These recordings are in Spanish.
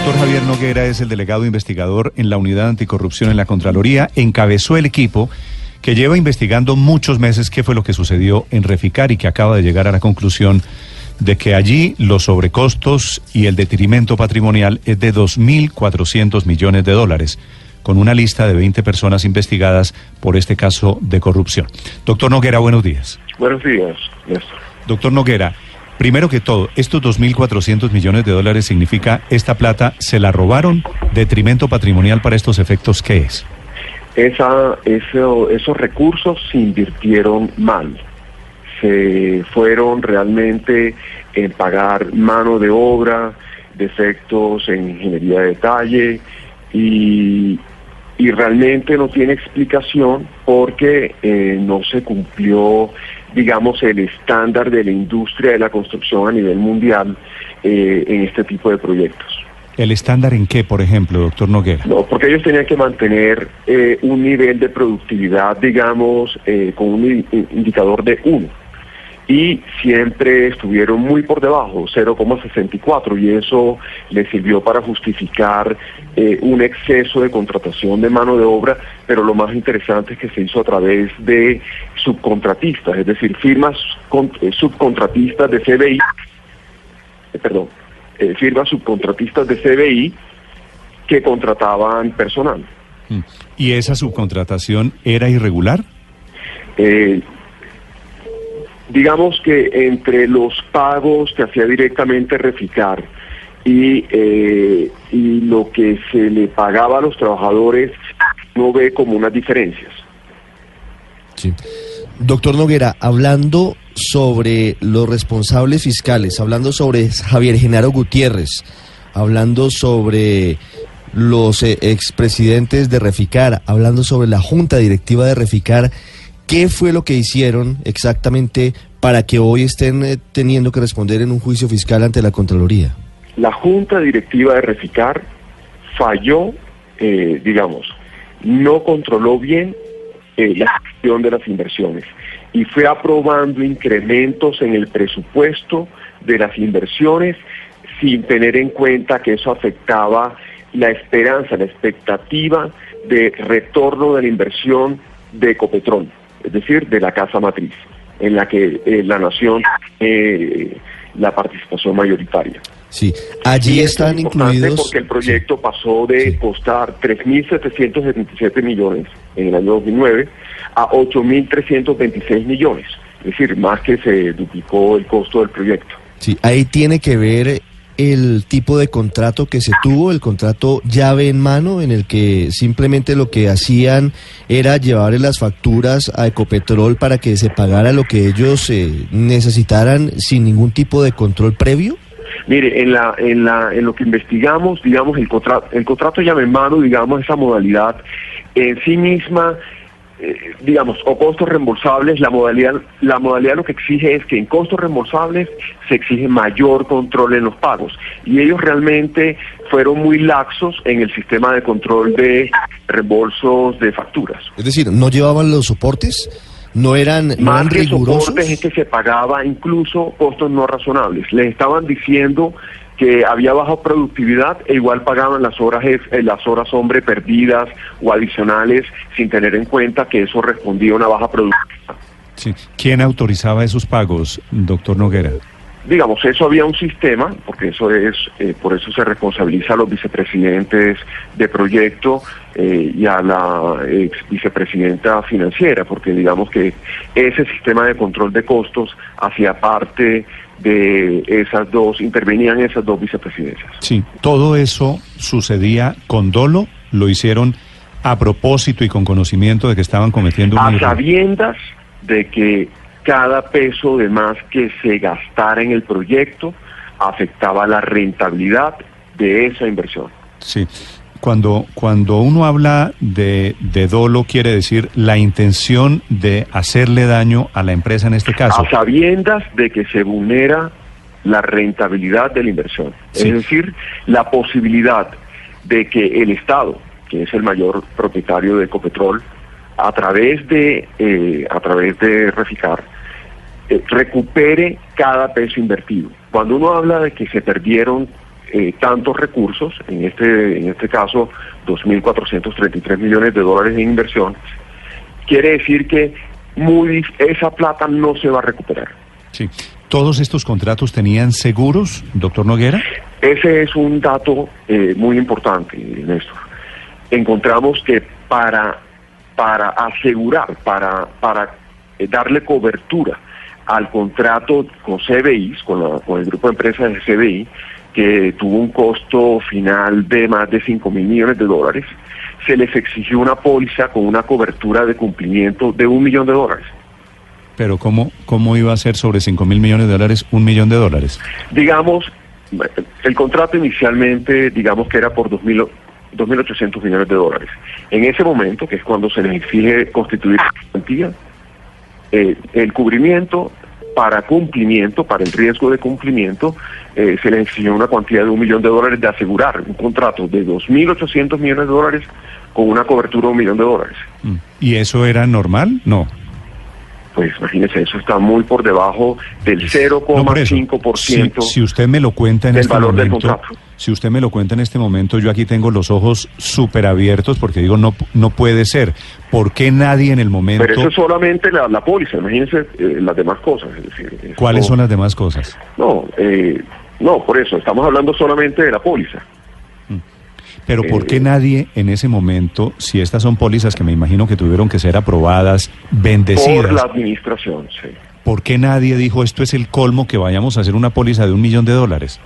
doctor Javier Noguera es el delegado investigador en la Unidad Anticorrupción en la Contraloría. Encabezó el equipo que lleva investigando muchos meses qué fue lo que sucedió en Reficar y que acaba de llegar a la conclusión de que allí los sobrecostos y el detrimento patrimonial es de 2.400 millones de dólares, con una lista de 20 personas investigadas por este caso de corrupción. Doctor Noguera, buenos días. Buenos días, Néstor. Doctor Noguera, primero que todo, estos 2.400 millones de dólares significa esta plata se la robaron, detrimento patrimonial para estos efectos, ¿qué es? Esa, eso, esos recursos se invirtieron mal se fueron realmente en pagar mano de obra, defectos en ingeniería de detalle y, realmente no tiene explicación porque eh, no se cumplió, digamos, el estándar de la industria de la construcción a nivel mundial eh, en este tipo de proyectos. ¿El estándar en qué, por ejemplo, doctor Noguera? No, porque ellos tenían que mantener eh, un nivel de productividad, digamos, con un indicador de 1 y siempre estuvieron muy por debajo, 0,64, y eso les sirvió para justificar eh, un exceso de contratación de mano de obra, pero lo más interesante es que se hizo a través de subcontratistas, es decir, firmas eh, subcontratistas de CBI, eh, perdón, firmas subcontratistas de CBI que contrataban personal. Mm. ¿Y esa subcontratación era irregular? Digamos que entre los pagos que hacía directamente Reficar y, eh, y lo que se le pagaba a los trabajadores, no ve como unas diferencias. Sí. Doctor Noguera, hablando sobre los responsables fiscales, hablando sobre Javier Genaro Gutiérrez, hablando sobre los eh, expresidentes de Reficar, hablando sobre la junta directiva de Reficar, ¿Qué fue lo que hicieron exactamente para que hoy estén eh, teniendo que responder en un juicio fiscal ante la Contraloría? La Junta Directiva de Reficar falló, eh, digamos, no controló bien eh, la gestión de las inversiones y fue aprobando incrementos en el presupuesto de las inversiones sin tener en cuenta que eso afectaba la esperanza, la expectativa de retorno de la inversión de Ecopetrol es decir, de la casa matriz, en la que eh, la nación eh, la participación mayoritaria. Sí, allí están incluidos. Porque el proyecto pasó de costar 3.777 millones en el año 2009 a 8.326 millones, es decir, más que se duplicó el costo del proyecto. Sí, ahí tiene que ver el tipo de contrato que se tuvo, el contrato llave en mano, en el que simplemente lo que hacían era llevarle las facturas a Ecopetrol para que se pagara lo que ellos eh, necesitaran sin ningún tipo de control previo? Mire, en, la, en, la, en lo que investigamos, digamos, el contrato, el contrato llave en mano, digamos, esa modalidad en sí misma eh, digamos, o costos reembolsables, la modalidad, la modalidad lo que exige es que en costos reembolsables se exige mayor control en los pagos. Y ellos realmente fueron muy laxos en el sistema de control de reembolsos de facturas. Es decir, ¿no llevaban los soportes? ¿No eran, no Más eran que rigurosos? soportes es que se pagaba incluso costos no razonables. Les estaban diciendo que había baja productividad e igual pagaban las horas eh, las horas hombre perdidas o adicionales sin tener en cuenta que eso respondía a una baja productividad. Sí. ¿Quién autorizaba esos pagos, doctor Noguera? Digamos, eso había un sistema, porque eso es, eh, por eso se responsabiliza a los vicepresidentes de proyecto eh, y a la ex vicepresidenta financiera, porque digamos que ese sistema de control de costos hacía parte de esas dos, intervenían esas dos vicepresidencias. Sí, todo eso sucedía con dolo, lo hicieron a propósito y con conocimiento de que estaban cometiendo un A error. sabiendas de que cada peso de más que se gastara en el proyecto afectaba la rentabilidad de esa inversión. Sí. Cuando, cuando uno habla de, de dolo, quiere decir la intención de hacerle daño a la empresa en este caso. A sabiendas de que se vulnera la rentabilidad de la inversión. Sí. Es decir, la posibilidad de que el Estado, que es el mayor propietario de Ecopetrol, a través de, eh, a través de Reficar, eh, recupere cada peso invertido. Cuando uno habla de que se perdieron eh, tantos recursos, en este, en este caso 2.433 millones de dólares en inversión, quiere decir que muy, esa plata no se va a recuperar. Sí. ¿Todos estos contratos tenían seguros, doctor Noguera? Ese es un dato eh, muy importante, Néstor. Encontramos que para, para asegurar, para, para eh, darle cobertura al contrato con CBI, con, con el grupo de empresas de CBI, que tuvo un costo final de más de 5 mil millones de dólares, se les exigió una póliza con una cobertura de cumplimiento de un millón de dólares. Pero ¿cómo, cómo iba a ser sobre 5 mil millones de dólares un millón de dólares? Digamos, el contrato inicialmente, digamos que era por 2.800 millones de dólares. En ese momento, que es cuando se les exige constituir garantía, eh, el cubrimiento para cumplimiento, para el riesgo de cumplimiento, eh, se les exigió una cuantía de un millón de dólares de asegurar un contrato de 2.800 millones de dólares con una cobertura de un millón de dólares. Mm. ¿Y eso era normal? No. Pues imagínese, eso está muy por debajo del 0,5% si, si usted me lo cuenta en del este valor del momento, contrato. si usted me lo cuenta en este momento, yo aquí tengo los ojos súper abiertos porque digo, no, no puede ser. ¿Por qué nadie en el momento... Pero eso es solamente la, la póliza, imagínense eh, las demás cosas. Es decir, ¿Cuáles son las demás cosas? No, eh, no, por eso, estamos hablando solamente de la póliza. Pero ¿por qué Eh, nadie en ese momento, si estas son pólizas que me imagino que tuvieron que ser aprobadas, bendecidas, Por la administración, sí. ¿por qué nadie dijo esto es el colmo que vayamos a hacer una póliza de un millón de dólares?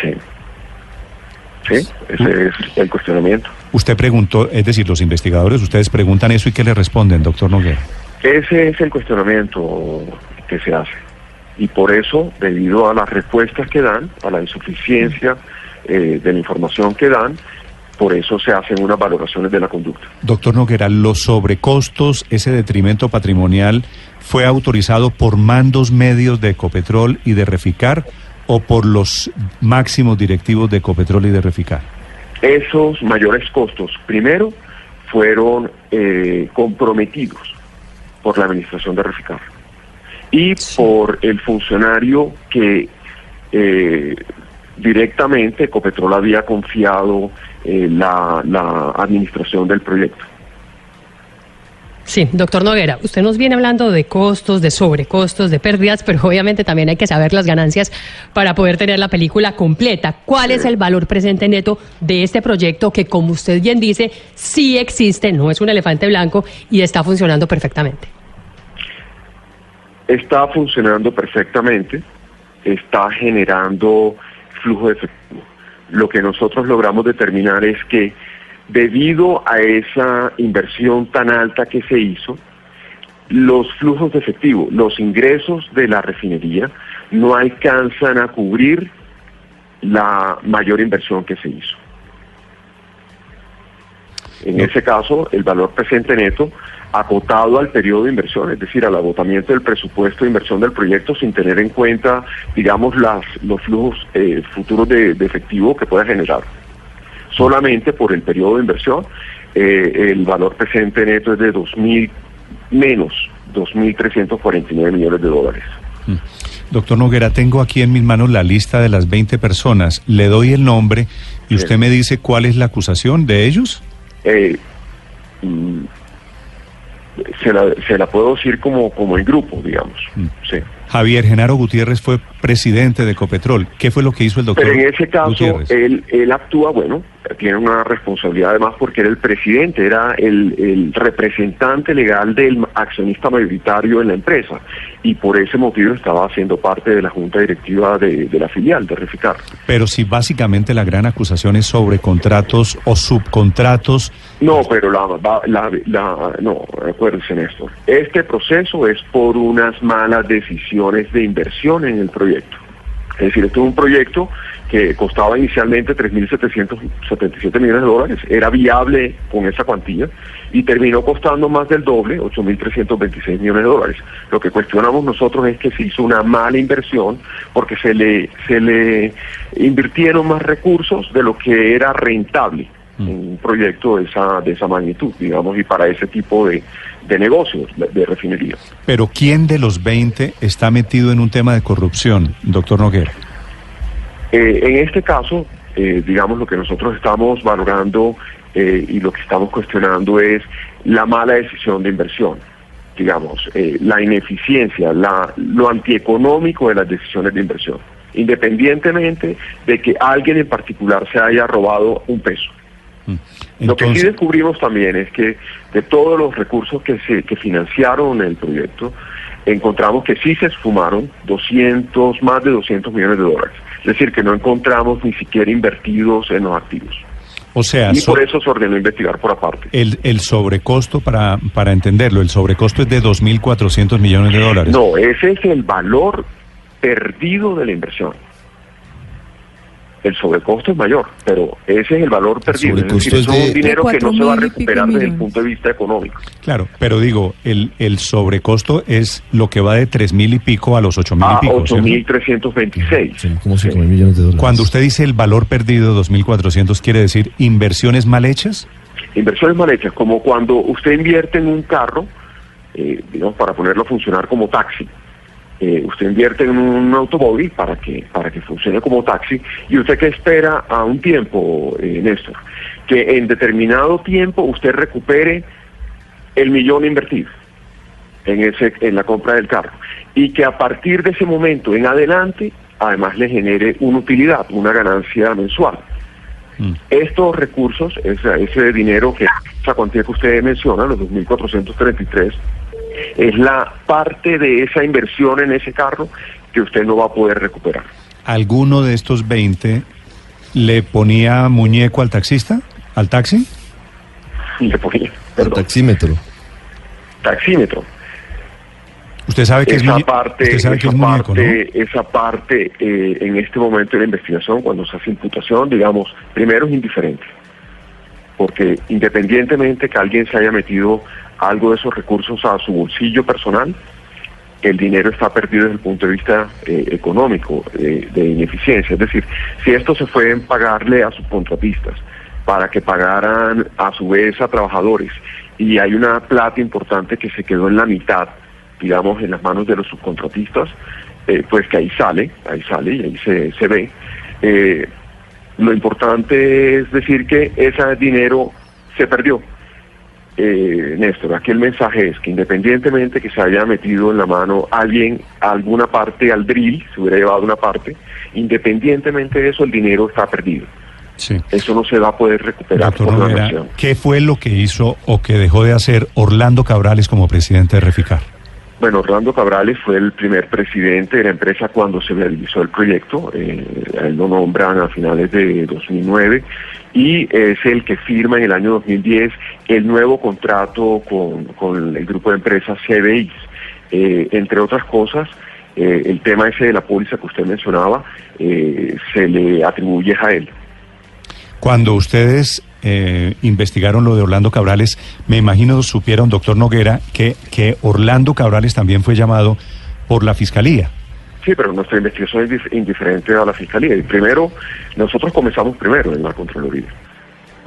Sí. Sí, ese es el cuestionamiento. Usted preguntó, es decir, los investigadores, ustedes preguntan eso y ¿qué le responden, doctor Noguera? Ese es el cuestionamiento que se hace. Y por eso, debido a las respuestas que dan, a la insuficiencia eh, de la información que dan, por eso se hacen unas valoraciones de la conducta. Doctor Noguera, los sobrecostos, ese detrimento patrimonial, ¿fue autorizado por mandos medios de Ecopetrol y de Reficar o por los máximos directivos de Ecopetrol y de Reficar? Esos mayores costos, primero, fueron eh, comprometidos por la administración de Reficar y por el funcionario que eh, directamente Ecopetrol había confiado eh, la, la administración del proyecto. Sí, doctor Noguera, usted nos viene hablando de costos, de sobrecostos, de pérdidas, pero obviamente también hay que saber las ganancias para poder tener la película completa. ¿Cuál es el valor presente neto de este proyecto que, como usted bien dice, sí existe, no es un elefante blanco y está funcionando perfectamente? Está funcionando perfectamente, está generando flujo de efectivo. Lo que nosotros logramos determinar es que debido a esa inversión tan alta que se hizo, los flujos de efectivo, los ingresos de la refinería no alcanzan a cubrir la mayor inversión que se hizo. En ese caso, el valor presente neto acotado al periodo de inversión, es decir, al agotamiento del presupuesto de inversión del proyecto sin tener en cuenta, digamos, las, los flujos eh, futuros de, de efectivo que pueda generar solamente por el periodo de inversión, eh, el valor presente neto es de 2.000 menos 2.349 millones de dólares. Doctor Noguera, tengo aquí en mis manos la lista de las 20 personas. Le doy el nombre y usted Sí. me dice cuál es la acusación de ellos. Eh, mm, se, la, se la puedo decir como, como en grupo, digamos. Mm. Sí. Javier Genaro Gutiérrez fue presidente de Ecopetrol. ¿Qué fue lo que hizo el doctor Pero en ese caso, él, él actúa, bueno, tiene una responsabilidad además porque era el presidente, era el, el representante legal del accionista mayoritario en la empresa y por ese motivo estaba haciendo parte de la junta directiva de, de la filial de Reficar. Pero si básicamente la gran acusación es sobre contratos o subcontratos, No, pero la, la, la- no, acuérdense Néstor, este proceso es por unas malas decisiones de inversión en el proyecto. Es decir, esto es un proyecto que costaba inicialmente 3.777 millones de dólares, era viable con esa cuantía y terminó costando más del doble, 8.326 millones de dólares. Lo que cuestionamos nosotros es que se hizo una mala inversión porque se le, se le invirtieron más recursos de lo que era rentable en un proyecto de esa, de esa magnitud, digamos, y para ese tipo de, de negocios, de, refinería. pero ¿quién de los 20 está metido en un tema de corrupción, doctor Noguera? Eh, en este caso, eh, digamos, lo que nosotros estamos valorando eh, y lo que estamos cuestionando es la mala decisión de inversión, digamos, eh, la ineficiencia, la, lo antieconómico de las decisiones de inversión, independientemente de que alguien en particular se haya robado un peso. Mm. Lo que sí descubrimos también es que de todos los recursos que se que financiaron el proyecto, encontramos que sí se esfumaron 200, más de 200 millones de dólares. Es decir, que no encontramos ni siquiera invertidos en los activos. o sea, Y so- por eso se ordenó investigar por aparte. el, el sobrecosto, para, para entenderlo, el sobrecosto es de 2.400 millones de dólares. No, ese es el valor perdido de la inversión. El sobrecosto es mayor, pero ese es el valor perdido. Es sobrecosto decir, es es de- un dinero que no se va a mil pico recuperar desde el punto de vista económico. Claro, pero digo, el, el sobrecosto es lo que va de 3.000 y pico a los 8.000 A y pico. ¿cierto? 8.326. Son como 5 mil millones de dólares. Cuando usted dice el valor perdido, 2.400, ¿quiere decir inversiones mal hechas? Inversiones mal hechas, como cuando usted invierte en un carro, eh, digamos, para ponerlo a funcionar como taxi. Eh, usted invierte en un automóvil para que para que funcione como taxi y usted que espera a un tiempo, eh, Néstor, que en determinado tiempo usted recupere el millón invertido en ese en la compra del carro y que a partir de ese momento en adelante además le genere una utilidad, una ganancia mensual. Mm. Estos recursos, ese, ese dinero que esa cuantía que usted menciona, los 2.433, es la parte de esa inversión en ese carro que usted no va a poder recuperar. ¿Alguno de estos 20 le ponía muñeco al taxista? ¿Al taxi? Y le ponía, El perdón, taxímetro. taxímetro. ¿Usted sabe que es, esa muñe- parte, usted sabe que esa es muñeco, ¿no? parte, esa parte eh, en este momento de la investigación, cuando se hace imputación, digamos, primero es indiferente, porque independientemente que alguien se haya metido algo de esos recursos a su bolsillo personal, el dinero está perdido desde el punto de vista eh, económico, eh, de ineficiencia. Es decir, si esto se fue en pagarle a subcontratistas para que pagaran a su vez a trabajadores y hay una plata importante que se quedó en la mitad, digamos, en las manos de los subcontratistas, eh, pues que ahí sale, ahí sale y ahí se, se ve. Lo importante es decir que ese dinero se perdió. Eh, Néstor, aquí el mensaje es que independientemente que se haya metido en la mano alguien alguna parte al drill, se hubiera llevado una parte, independientemente de eso el dinero está perdido. Sí. Eso no se va a poder recuperar Doctor por la Noguera, nación. ¿qué fue lo que hizo o que dejó de hacer Orlando Cabrales como presidente de Reficar? Bueno, Orlando Cabrales fue el primer presidente de la empresa cuando se realizó el proyecto. Eh, a él lo nombran a finales de 2009 y es el que firma en el año 2010 el nuevo contrato con, con el grupo de empresas CBI. Eh, entre otras cosas, eh, el tema ese de la póliza que usted mencionaba eh, se le atribuye a él. Cuando ustedes eh, investigaron lo de Orlando Cabrales, me imagino supieron, doctor Noguera, que, que Orlando Cabrales también fue llamado por la fiscalía. Sí, pero nuestra investigación es dif- indiferente a la fiscalía. Y primero, nosotros comenzamos primero en la Contraloría.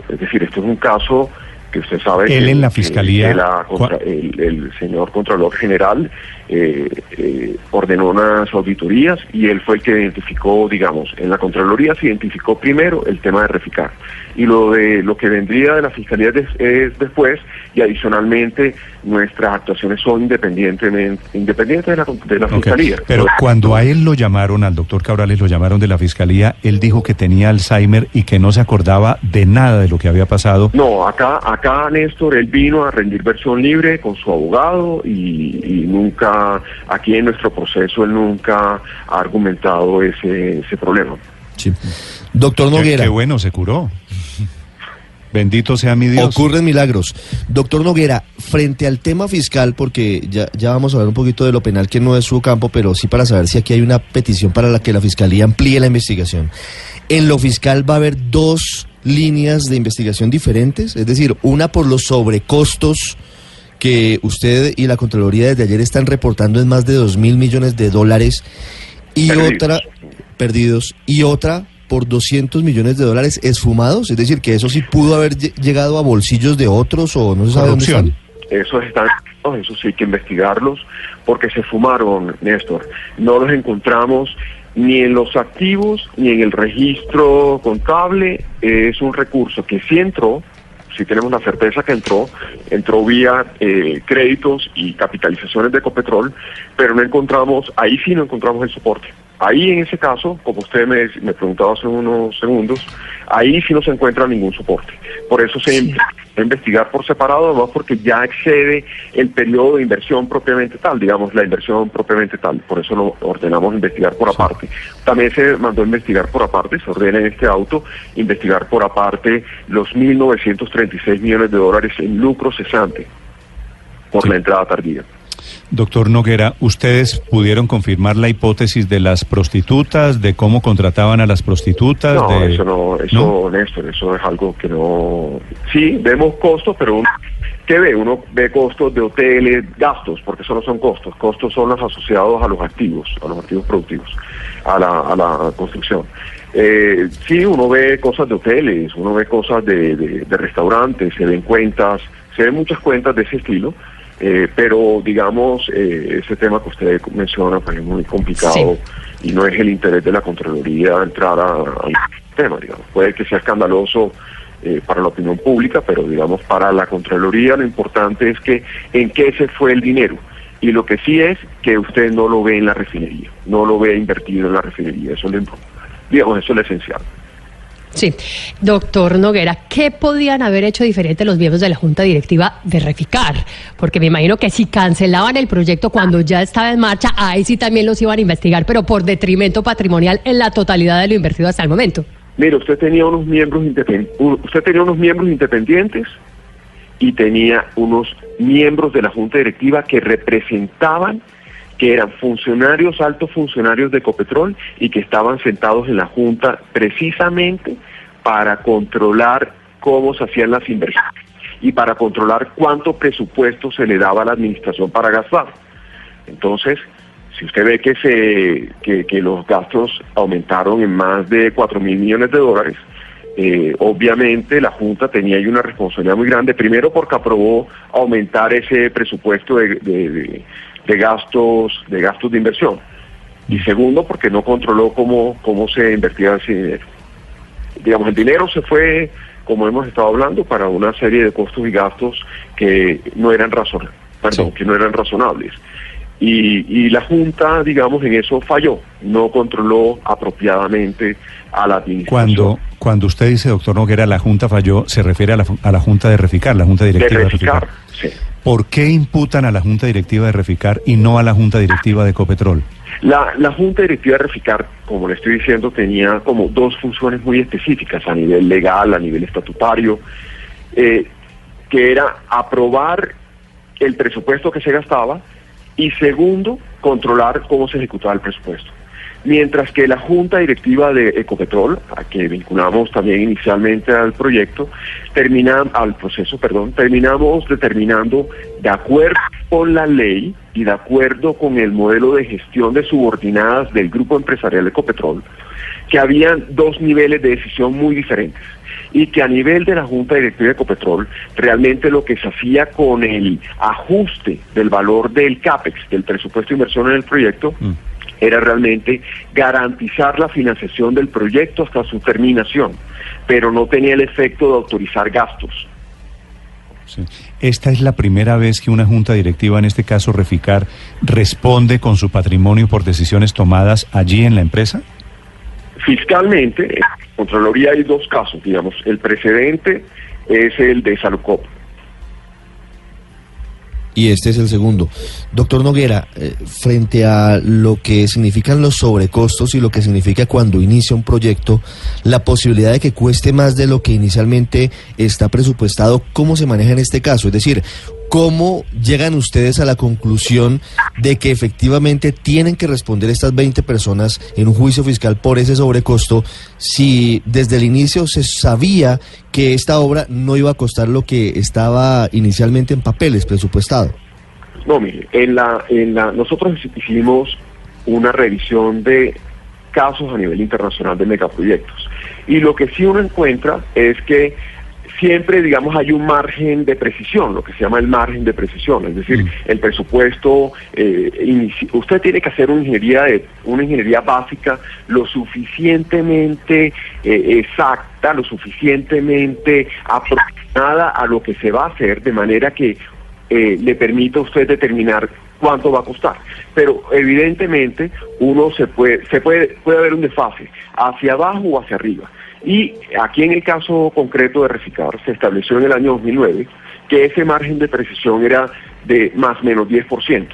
Es decir, esto es un caso que usted sabe Él que, en la Fiscalía, que la contra- cua- el, el señor Contralor General eh, eh, ordenó unas auditorías y él fue el que identificó, digamos, en la Contraloría se identificó primero el tema de reficar. Y lo de lo que vendría de la Fiscalía des- es después y adicionalmente nuestras actuaciones son independientemente independientes de la, de la Fiscalía. Pero cuando a él lo llamaron, al doctor Cabrales lo llamaron de la fiscalía, él dijo que tenía Alzheimer y que no se acordaba de nada de lo que había pasado. No, acá, acá Néstor, él vino a rendir versión libre con su abogado y, y nunca, aquí en nuestro proceso, él nunca ha argumentado ese, ese problema. Sí. Doctor Qué, Noguera. qué bueno, se curó. Bendito sea mi Dios. Ocurren milagros. Doctor Noguera, frente al tema fiscal, porque ya, ya vamos a hablar un poquito de lo penal, que no es su campo, pero sí para saber si aquí hay una petición para la que la Fiscalía amplíe la investigación. En lo fiscal va a haber dos líneas de investigación diferentes, es decir, una por los sobrecostos que usted y la Contraloría desde ayer están reportando en más de dos mil millones de dólares y Perdidos. otra perdidos y otra por 200 millones de dólares esfumados, es decir, que eso sí pudo haber lle- llegado a bolsillos de otros o no se sabe dónde Corrupción. están. Esos están, eso sí hay que investigarlos, porque se fumaron, Néstor. No los encontramos ni en los activos ni en el registro contable. Es un recurso que sí entró, si tenemos la certeza que entró, entró vía eh, créditos y capitalizaciones de Ecopetrol, pero no encontramos, ahí sí no encontramos el soporte. Ahí en ese caso, como usted me, me preguntaba hace unos segundos, ahí sí no se encuentra ningún soporte. Por eso se sí. investigar por separado, además porque ya excede el periodo de inversión propiamente tal, digamos, la inversión propiamente tal. Por eso lo ordenamos investigar por aparte. También se mandó a investigar por aparte, se ordena en este auto investigar por aparte los 1.936 millones de dólares en lucro cesante por sí. la entrada tardía. Doctor Noguera, ¿ustedes pudieron confirmar la hipótesis de las prostitutas, de cómo contrataban a las prostitutas? No, de... eso no, eso ¿No? Néstor, eso es algo que no... Sí, vemos costos, pero uno, ¿qué ve? Uno ve costos de hoteles, gastos, porque eso no son costos, costos son los asociados a los activos, a los activos productivos, a la, a la construcción. Eh, sí, uno ve cosas de hoteles, uno ve cosas de, de, de restaurantes, se ven cuentas, se ven muchas cuentas de ese estilo, eh, pero digamos, eh, ese tema que usted menciona pues, es muy complicado sí. y no es el interés de la Contraloría entrar al tema, digamos. Puede que sea escandaloso eh, para la opinión pública, pero digamos, para la Contraloría lo importante es que en qué se fue el dinero. Y lo que sí es que usted no lo ve en la refinería, no lo ve invertido en la refinería, eso es lo, digamos, eso es lo esencial. Sí, doctor Noguera, ¿qué podían haber hecho diferente los miembros de la Junta Directiva de Reficar? Porque me imagino que si cancelaban el proyecto cuando ya estaba en marcha, ahí sí también los iban a investigar, pero por detrimento patrimonial en la totalidad de lo invertido hasta el momento. Mire, usted tenía unos miembros usted tenía unos miembros independientes y tenía unos miembros de la Junta Directiva que representaban que eran funcionarios, altos funcionarios de Ecopetrol y que estaban sentados en la Junta precisamente para controlar cómo se hacían las inversiones y para controlar cuánto presupuesto se le daba a la administración para gastar. Entonces, si usted ve que, se, que, que los gastos aumentaron en más de 4 mil millones de dólares, eh, obviamente la Junta tenía ahí una responsabilidad muy grande, primero porque aprobó aumentar ese presupuesto de, de gastos de gastos de inversión. Y segundo porque no controló cómo cómo se invertía ese dinero. Digamos el dinero se fue como hemos estado hablando para una serie de costos y gastos que no eran razonables perdón sí. que no eran razonables y, y la junta digamos en eso falló no controló apropiadamente a la administración cuando cuando usted dice doctor Noguera la junta falló se refiere a la, a la junta de Reficar la junta directiva de Reficar, de Reficar. Sí. ¿Por qué imputan a la Junta Directiva de Reficar y no a la Junta Directiva de Ecopetrol? La, la, Junta Directiva de Reficar, como le estoy diciendo, tenía como dos funciones muy específicas a nivel legal, a nivel estatutario, eh, que era aprobar el presupuesto que se gastaba y segundo, controlar cómo se ejecutaba el presupuesto. Mientras que la Junta Directiva de Ecopetrol, a que vinculamos también inicialmente al proyecto, termina, al proceso, perdón, terminamos determinando, de acuerdo con la ley y de acuerdo con el modelo de gestión de subordinadas del grupo empresarial Ecopetrol, que habían dos niveles de decisión muy diferentes y que a nivel de la Junta Directiva de Ecopetrol, realmente lo que se hacía con el ajuste del valor del CAPEX, del presupuesto de inversión en el proyecto, mm era realmente garantizar la financiación del proyecto hasta su terminación, pero no tenía el efecto de autorizar gastos. Sí. Esta es la primera vez que una junta directiva, en este caso Reficar, responde con su patrimonio por decisiones tomadas allí en la empresa. Fiscalmente, en Contraloría hay dos casos, digamos. El precedente es el de Salucop y este es el segundo. Doctor Noguera, eh, frente a lo que significan los sobrecostos y lo que significa cuando inicia un proyecto, la posibilidad de que cueste más de lo que inicialmente está presupuestado, ¿cómo se maneja en este caso? Es decir, ¿Cómo llegan ustedes a la conclusión de que efectivamente tienen que responder estas 20 personas en un juicio fiscal por ese sobrecosto si desde el inicio se sabía que esta obra no iba a costar lo que estaba inicialmente en papeles presupuestado? No, mire, en la, en la, nosotros hicimos una revisión de casos a nivel internacional de megaproyectos y lo que sí uno encuentra es que siempre, digamos, hay un margen de precisión, lo que se llama el margen de precisión, es decir, Mm. el presupuesto, eh, usted tiene que hacer una ingeniería, de, una ingeniería básica lo suficientemente eh, exacta, lo suficientemente aproximada a lo que se va a hacer, de manera que eh, le permita a usted determinar cuánto va a costar. Pero evidentemente uno se puede, se puede, puede haber un desfase hacia abajo o hacia arriba. Y aquí en el caso concreto de Reficar se estableció en el año 2009 que ese margen de precisión era de más menos 10%.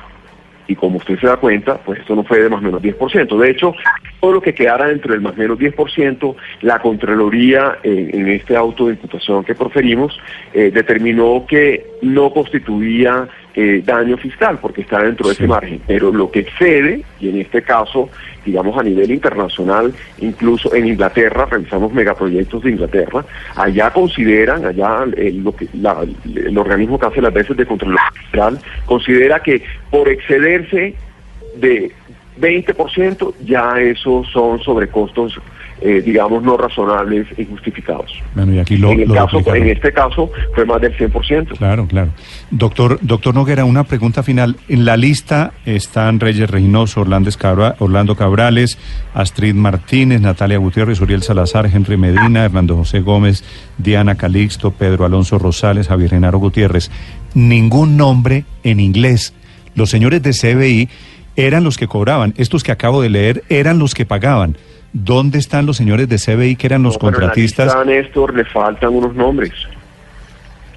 Y como usted se da cuenta, pues esto no fue de más menos 10%. De hecho, todo lo que quedara dentro del más menos 10%, la Contraloría en este auto de imputación que proferimos eh, determinó que no constituía eh, daño fiscal porque está dentro de ese margen. Pero lo que excede, y en este caso, digamos a nivel internacional, incluso en Inglaterra, revisamos megaproyectos de Inglaterra, allá consideran, allá eh, lo que, la- el organismo que hace las veces de control fiscal, considera que por excederse de 20% ya esos son sobrecostos, eh, digamos, no razonables y justificados. Bueno, y aquí lo, en, el lo caso, en este caso fue más del 100%. Claro, claro. Doctor, doctor Noguera, una pregunta final. En la lista están Reyes Reynoso, Orlando, Cabra- Orlando Cabrales, Astrid Martínez, Natalia Gutiérrez, Uriel Salazar, Henry Medina, Hernando José Gómez, Diana Calixto, Pedro Alonso Rosales, Javier Genaro Gutiérrez. Ningún nombre en inglés. Los señores de CBI eran los que cobraban. Estos que acabo de leer eran los que pagaban. ¿Dónde están los señores de CBI que eran los No, pero en la contratistas? lista, Néstor, le faltan unos nombres.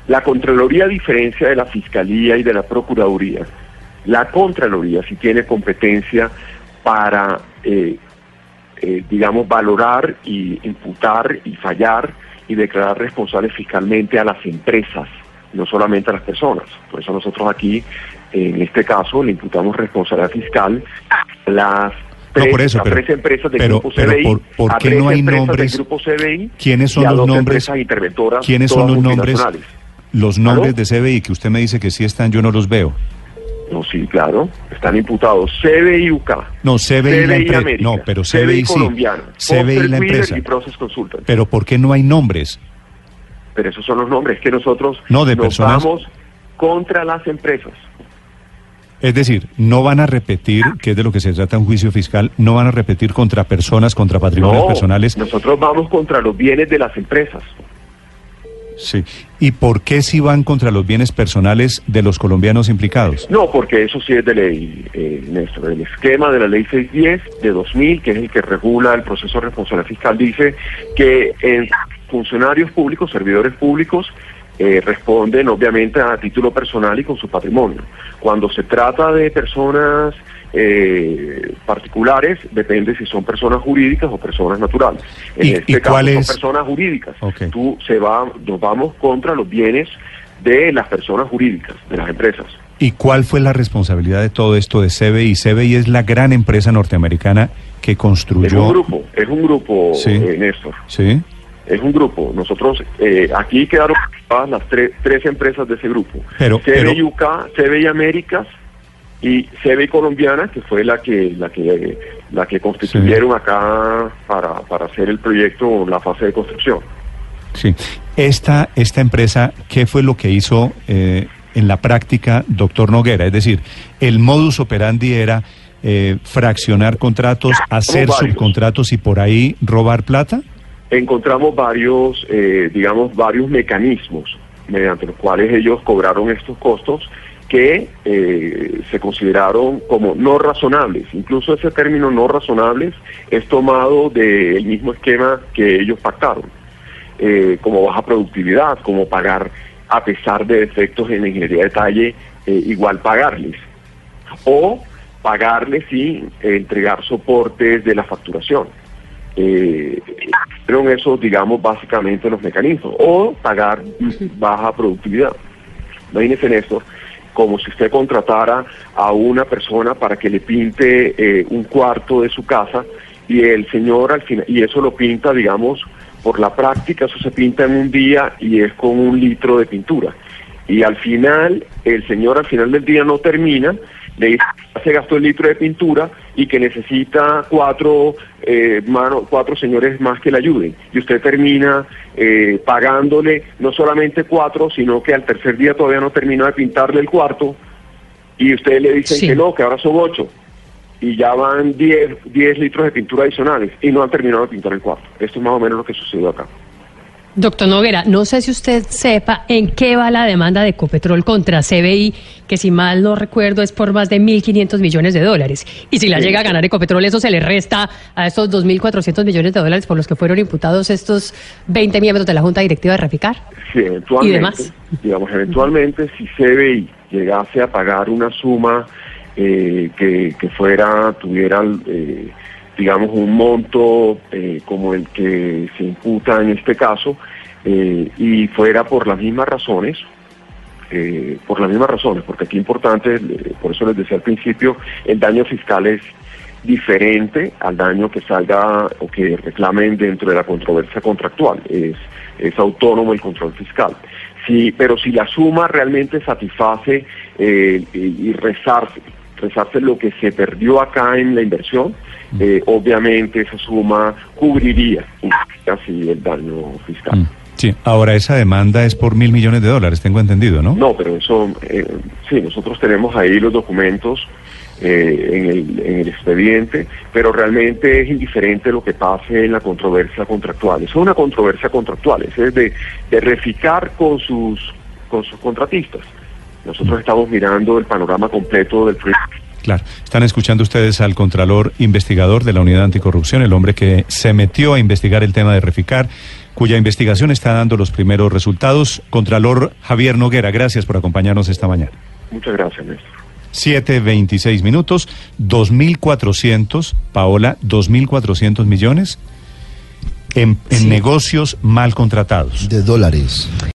La Contraloría, a diferencia de la Fiscalía y de la Procuraduría, la Contraloría sí tiene competencia para, eh, eh, digamos, valorar y imputar y fallar y declarar responsables fiscalmente a las empresas, no solamente a las personas. Por eso nosotros aquí, en este caso, le imputamos responsabilidad fiscal a las No, tres, por eso, a pero- tres empresas del pero- grupo CBI, ¿por- por a qué tres no hay nombres? del grupo CBI ¿Quiénes son y a los nombres? interventoras, ¿Quiénes son los nombres? Los nombres ¿Aló? de CBI que usted me dice que sí están, yo no los veo. No, sí, claro, están imputados CBI UK. No, CBI, la empresa. América, No, pero CBI, sí. CBI la empresa. y Process Consultant. Pero ¿por qué no hay nombres? Pero esos son los nombres que nosotros No, de nos personas. vamos contra las empresas. Es decir, no van a repetir, que es de lo que se trata un juicio fiscal, no van a repetir contra personas, contra patrimonios No, personales. nosotros vamos contra los bienes de las empresas. Sí. ¿Y por qué si van contra los bienes personales de los colombianos implicados? No, porque eso sí es de ley, eh, Néstor. El esquema de la ley 610 de 2000, que es el que regula el proceso de responsabilidad fiscal, dice que en funcionarios públicos, servidores públicos, eh, responden obviamente a título personal y con su patrimonio. Cuando se trata de personas eh, particulares, depende si son personas jurídicas o personas naturales. En ¿Y- este y caso son personas jurídicas. Ok. Tú se va, nos vamos contra los bienes de las personas jurídicas, de las empresas. ¿Y cuál fue la responsabilidad de todo esto de CBI? CBI es la gran empresa norteamericana que construyó. Es un grupo, es un grupo, Sí. eh, Néstor. Sí. Es un grupo. Nosotros, eh, aquí quedaron las tres, tres empresas de ese grupo. Pero- pero- UK, CBI Américas y CBI Colombiana, que fue la que la que la que constituyeron acá para, para hacer el proyecto, la fase de construcción. Sí. Esta, esta empresa, ¿qué fue lo que hizo eh, en la práctica, doctor Noguera? Es decir, el modus operandi era eh, fraccionar contratos, hacer subcontratos y por ahí robar plata. Encontramos varios, eh, digamos, varios mecanismos mediante los cuales ellos cobraron estos costos que eh, se consideraron como no razonables. Incluso ese término no razonables es tomado del mismo esquema que ellos pactaron, eh, como baja productividad, como pagar a pesar de defectos en ingeniería de detalle, eh, igual pagarles. O pagarles eh, entregar soportes de la facturación eh, fueron esos, digamos, básicamente los mecanismos. O pagar baja productividad. Imagínese, Néstor, como si usted contratara a una persona para que le pinte eh, un cuarto de su casa y el señor al final, y eso lo pinta, digamos, por la práctica, eso se pinta en un día y es con un litro de pintura. Y al final, el señor al final del día no termina, le dice, "Ya se gastó el litro de pintura y que necesita cuatro, eh, mano- cuatro señores más que le ayuden. Y usted termina eh, pagándole no solamente cuatro, sino que al tercer día todavía no termina de pintarle el cuarto y ustedes le dicen Sí. que no, que ahora son ocho. Y ya van 10, 10 litros de pintura adicionales y no han terminado de pintar el cuarto. Esto es más o menos lo que sucedió acá. Doctor Noguera, no sé si usted sepa en qué va la demanda de Ecopetrol contra CBI, que si mal no recuerdo es por más de 1.500 millones de dólares. Y si la Sí. llega a ganar Ecopetrol, eso se le resta a estos 2.400 millones de dólares por los que fueron imputados estos 20 miembros de la Junta Directiva de Reficar. Sí, eventualmente, ¿Y demás? digamos, eventualmente, si CBI llegase a pagar una suma eh, que, que fuera, tuviera, eh, digamos, un monto eh, como el que se imputa en este caso, eh, y fuera por las mismas razones, eh, por las mismas razones, porque aquí importante, por eso les decía al principio, el daño fiscal es diferente al daño que salga o que reclamen dentro de la controversia contractual. Es, es autónomo el control fiscal. Sí, pero si la suma realmente satisface y, y rezarse lo que se perdió acá en la inversión, eh, obviamente esa suma cubriría así el daño fiscal. Mm, Sí, ahora esa demanda es por mil millones de dólares, tengo entendido, ¿no? No, pero eso, eh, sí, nosotros tenemos ahí los documentos eh, en, el, en el expediente, pero realmente es indiferente lo que pase en la controversia contractual. Eso es una controversia contractual, es de, de reficar con sus, con sus contratistas. Nosotros estamos mirando el panorama completo del proyecto. Claro, están escuchando ustedes al Contralor Investigador de la Unidad Anticorrupción, el hombre que se metió a investigar el tema de Reficar, cuya investigación está dando los primeros resultados. Contralor Javier Noguera, gracias por acompañarnos esta mañana. Muchas gracias, Néstor. 7.26 minutos, 2.400, Paola, 2.400 millones en, en Sí. negocios mal contratados. De dólares.